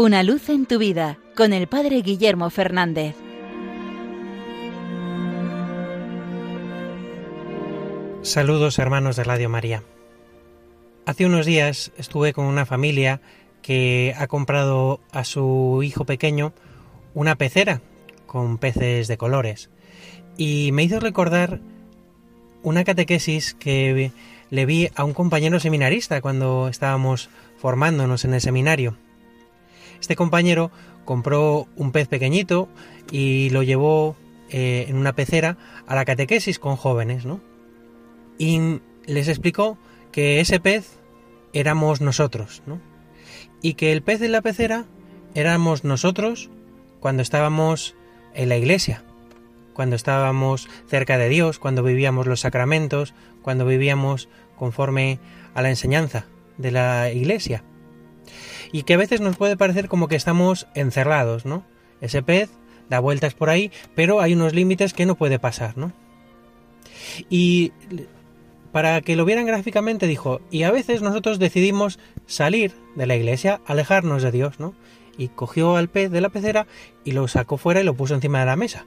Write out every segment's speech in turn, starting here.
Una luz en tu vida con el Padre Guillermo Fernández. Saludos hermanos de Radio María. Hace unos días estuve con una familia que ha comprado a su hijo pequeño una pecera con peces de colores y me hizo recordar una catequesis que le vi a un compañero seminarista cuando estábamos formándonos en el seminario. Este compañero compró un pez pequeñito y lo llevó eh, en una pecera a la catequesis con jóvenes, ¿no? Y les explicó que ese pez éramos nosotros, ¿no? Y que el pez de la pecera éramos nosotros cuando estábamos en la iglesia, cuando estábamos cerca de Dios, cuando vivíamos los sacramentos, cuando vivíamos conforme a la enseñanza de la iglesia. Y que a veces nos puede parecer como que estamos encerrados, ¿no? Ese pez da vueltas por ahí, pero hay unos límites que no puede pasar, ¿no? Y para que lo vieran gráficamente dijo, y a veces nosotros decidimos salir de la iglesia, alejarnos de Dios, ¿no? Y cogió al pez de la pecera y lo sacó fuera y lo puso encima de la mesa.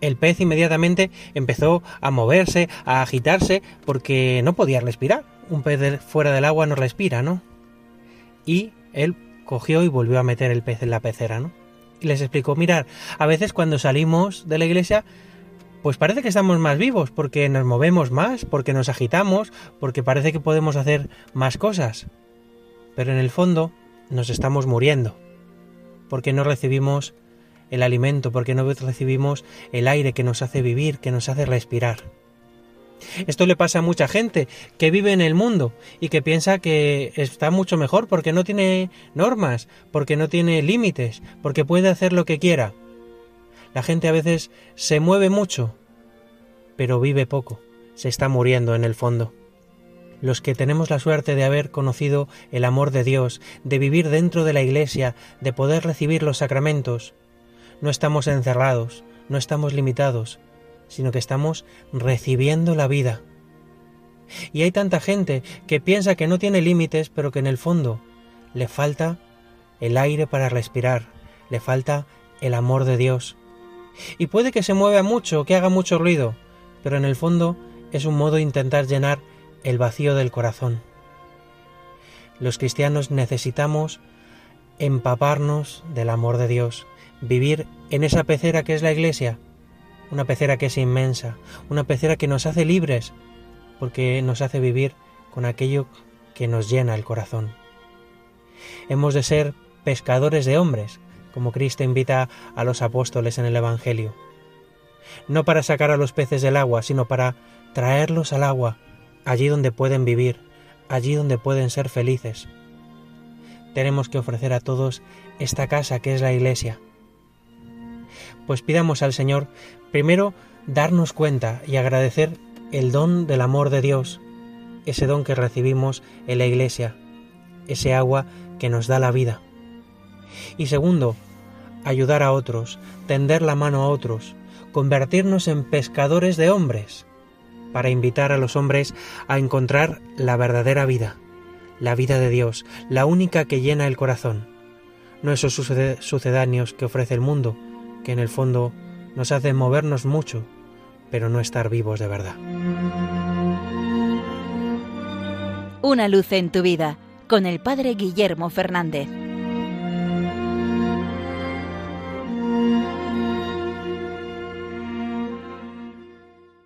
El pez inmediatamente empezó a moverse, a agitarse, porque no podía respirar. Un pez fuera del agua no respira, ¿no? Y él cogió y volvió a meter el pez en la pecera, ¿no? Y les explicó, mirar, a veces cuando salimos de la iglesia, pues parece que estamos más vivos, porque nos movemos más, porque nos agitamos, porque parece que podemos hacer más cosas. Pero en el fondo nos estamos muriendo, porque no recibimos el alimento, porque no recibimos el aire que nos hace vivir, que nos hace respirar. Esto le pasa a mucha gente que vive en el mundo y que piensa que está mucho mejor porque no tiene normas, porque no tiene límites, porque puede hacer lo que quiera. La gente a veces se mueve mucho, pero vive poco, se está muriendo en el fondo. Los que tenemos la suerte de haber conocido el amor de Dios, de vivir dentro de la Iglesia, de poder recibir los sacramentos, no estamos encerrados, no estamos limitados, sino que estamos recibiendo la vida. Y hay tanta gente que piensa que no tiene límites, pero que en el fondo le falta el aire para respirar, le falta el amor de Dios. Y puede que se mueva mucho, que haga mucho ruido, pero en el fondo es un modo de intentar llenar el vacío del corazón. Los cristianos necesitamos empaparnos del amor de Dios, vivir en esa pecera que es la iglesia, una pecera que es inmensa, una pecera que nos hace libres, porque nos hace vivir con aquello que nos llena el corazón. Hemos de ser pescadores de hombres, como Cristo invita a los apóstoles en el Evangelio. No para sacar a los peces del agua, sino para traerlos al agua, allí donde pueden vivir, allí donde pueden ser felices. Tenemos que ofrecer a todos esta casa que es la iglesia, pues pidamos al Señor primero darnos cuenta y agradecer el don del amor de Dios, ese don que recibimos en la Iglesia, ese agua que nos da la vida. Y segundo, ayudar a otros, tender la mano a otros, convertirnos en pescadores de hombres, para invitar a los hombres a encontrar la verdadera vida, la vida de Dios, la única que llena el corazón, no esos sucedáneos que ofrece el mundo, que en el fondo nos hace movernos mucho, pero no estar vivos de verdad. Una luz en tu vida con el Padre Guillermo Fernández.